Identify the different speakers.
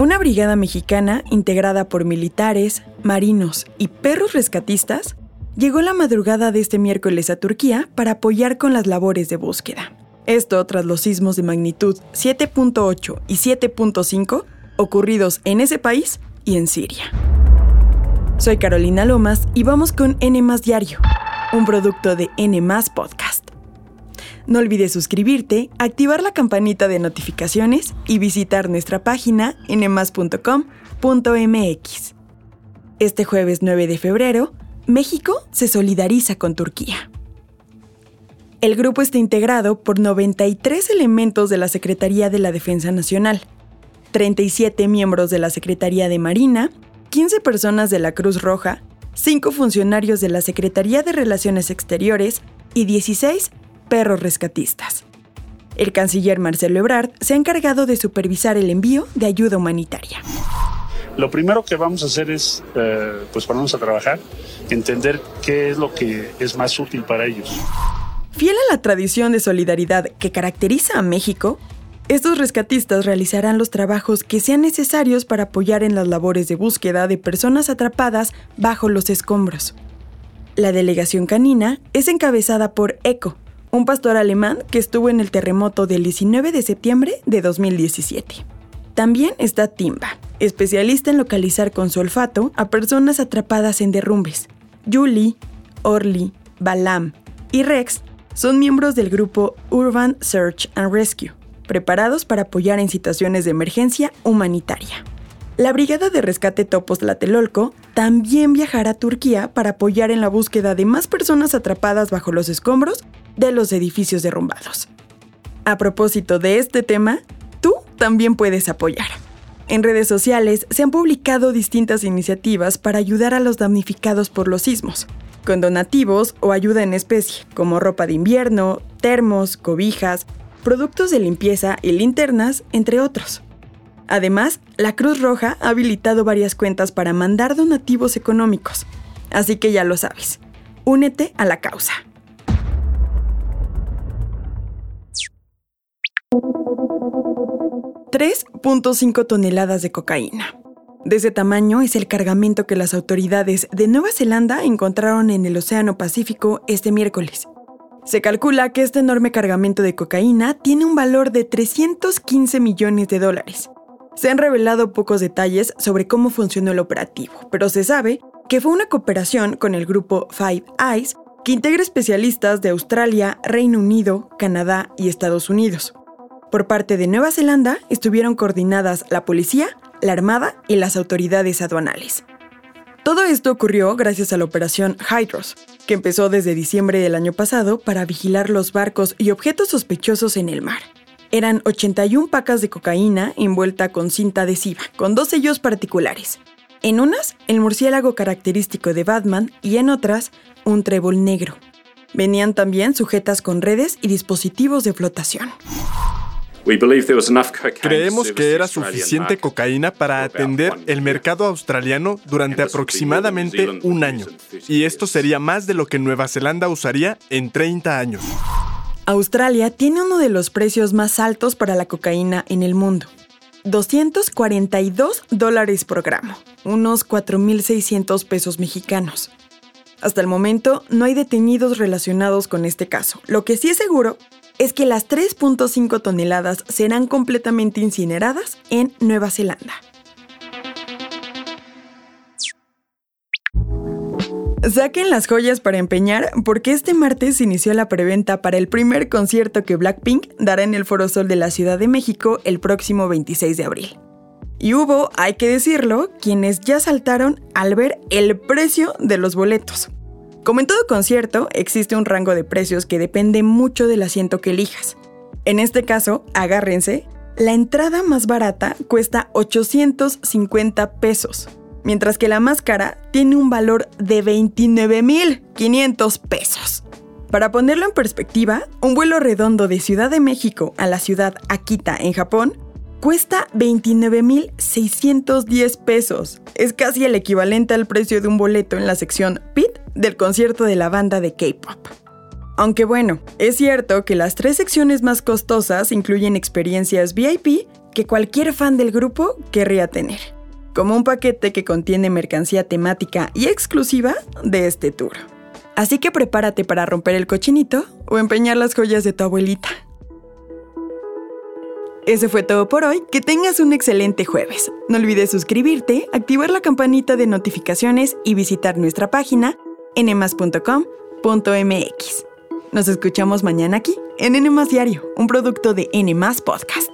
Speaker 1: Una brigada mexicana integrada por militares, marinos y perros rescatistas llegó la madrugada de este miércoles a Turquía para apoyar con las labores de búsqueda. Esto tras los sismos de magnitud 7.8 y 7.5 ocurridos en ese país y en Siria. Soy Carolina Lomas y vamos con N Diario, un producto de N Podcast. No olvides suscribirte, activar la campanita de notificaciones y visitar nuestra página nmas.com.mx. Este jueves 9 de febrero, México se solidariza con Turquía. El grupo está integrado por 93 elementos de la Secretaría de la Defensa Nacional, 37 miembros de la Secretaría de Marina, 15 personas de la Cruz Roja, 5 funcionarios de la Secretaría de Relaciones Exteriores y 16 perros rescatistas. El canciller Marcelo Ebrard se ha encargado de supervisar el envío de ayuda humanitaria.
Speaker 2: Lo primero que vamos a hacer es eh, pues ponernos a trabajar, entender qué es lo que es más útil para ellos.
Speaker 1: Fiel a la tradición de solidaridad que caracteriza a México, estos rescatistas realizarán los trabajos que sean necesarios para apoyar en las labores de búsqueda de personas atrapadas bajo los escombros. La delegación canina es encabezada por Echo, un pastor alemán que estuvo en el terremoto del 19 de septiembre de 2017. También está Timba, especialista en localizar con su olfato a personas atrapadas en derrumbes. Julie, Orly, Balam y Rex son miembros del grupo Urban Search and Rescue preparados para apoyar en situaciones de emergencia humanitaria. La Brigada de Rescate Topos Tlatelolco también viajará a Turquía para apoyar en la búsqueda de más personas atrapadas bajo los escombros de los edificios derrumbados. A propósito de este tema, tú también puedes apoyar. En redes sociales se han publicado distintas iniciativas para ayudar a los damnificados por los sismos, con donativos o ayuda en especie, como ropa de invierno, termos, cobijas, productos de limpieza y linternas, entre otros. Además, la Cruz Roja ha habilitado varias cuentas para mandar donativos económicos. Así que ya lo sabes, únete a la causa. ...3.5 toneladas de cocaína. De ese tamaño es el cargamento que las autoridades de Nueva Zelanda encontraron en el Océano Pacífico este miércoles. Se calcula que este enorme cargamento de cocaína tiene un valor de 315 millones de dólares. Se han revelado pocos detalles sobre cómo funcionó el operativo, pero se sabe que fue una cooperación con el grupo Five Eyes que integra especialistas de Australia, Reino Unido, Canadá y Estados Unidos. Por parte de Nueva Zelanda estuvieron coordinadas la policía, la armada y las autoridades aduanales. Todo esto ocurrió gracias a la operación Hydros, que empezó desde diciembre del año pasado para vigilar los barcos y objetos sospechosos en el mar. Eran 81 pacas de cocaína envuelta con cinta adhesiva, con dos sellos particulares. En unas, el murciélago característico de Batman y en otras, un trébol negro. Venían también sujetas con redes y dispositivos de flotación.
Speaker 3: Creemos que era suficiente cocaína para atender el mercado australiano durante aproximadamente un año, y esto sería más de lo que Nueva Zelanda usaría en 30 años.
Speaker 1: Australia tiene uno de los precios más altos para la cocaína en el mundo. 242 dólares por gramo, unos 4.600 pesos mexicanos. Hasta el momento no hay detenidos relacionados con este caso. Lo que sí es seguro es que las 3.5 toneladas serán completamente incineradas en Nueva Zelanda. Saquen las joyas para empeñar porque este martes inició la preventa para el primer concierto que Blackpink dará en el Foro Sol de la Ciudad de México el próximo 26 de abril. Y hubo, hay que decirlo, quienes ya saltaron al ver el precio de los boletos. Como en todo concierto, existe un rango de precios que depende mucho del asiento que elijas. En este caso, agárrense, la entrada más barata cuesta 850 pesos, mientras que la más cara tiene un valor de 29.500 pesos. Para ponerlo en perspectiva, un vuelo redondo de Ciudad de México a la ciudad Akita en Japón cuesta 29.610 pesos. Es casi el equivalente al precio de un boleto en la sección PIT del concierto de la banda de K-Pop. Aunque bueno, es cierto que las tres secciones más costosas incluyen experiencias VIP que cualquier fan del grupo querría tener, como un paquete que contiene mercancía temática y exclusiva de este tour. Así que prepárate para romper el cochinito o empeñar las joyas de tu abuelita. Eso fue todo por hoy. Que tengas un excelente jueves. No olvides suscribirte, activar la campanita de notificaciones y visitar nuestra página nmas.com.mx. Nos escuchamos mañana aquí en NMAS Diario, un producto de NMAS Podcast.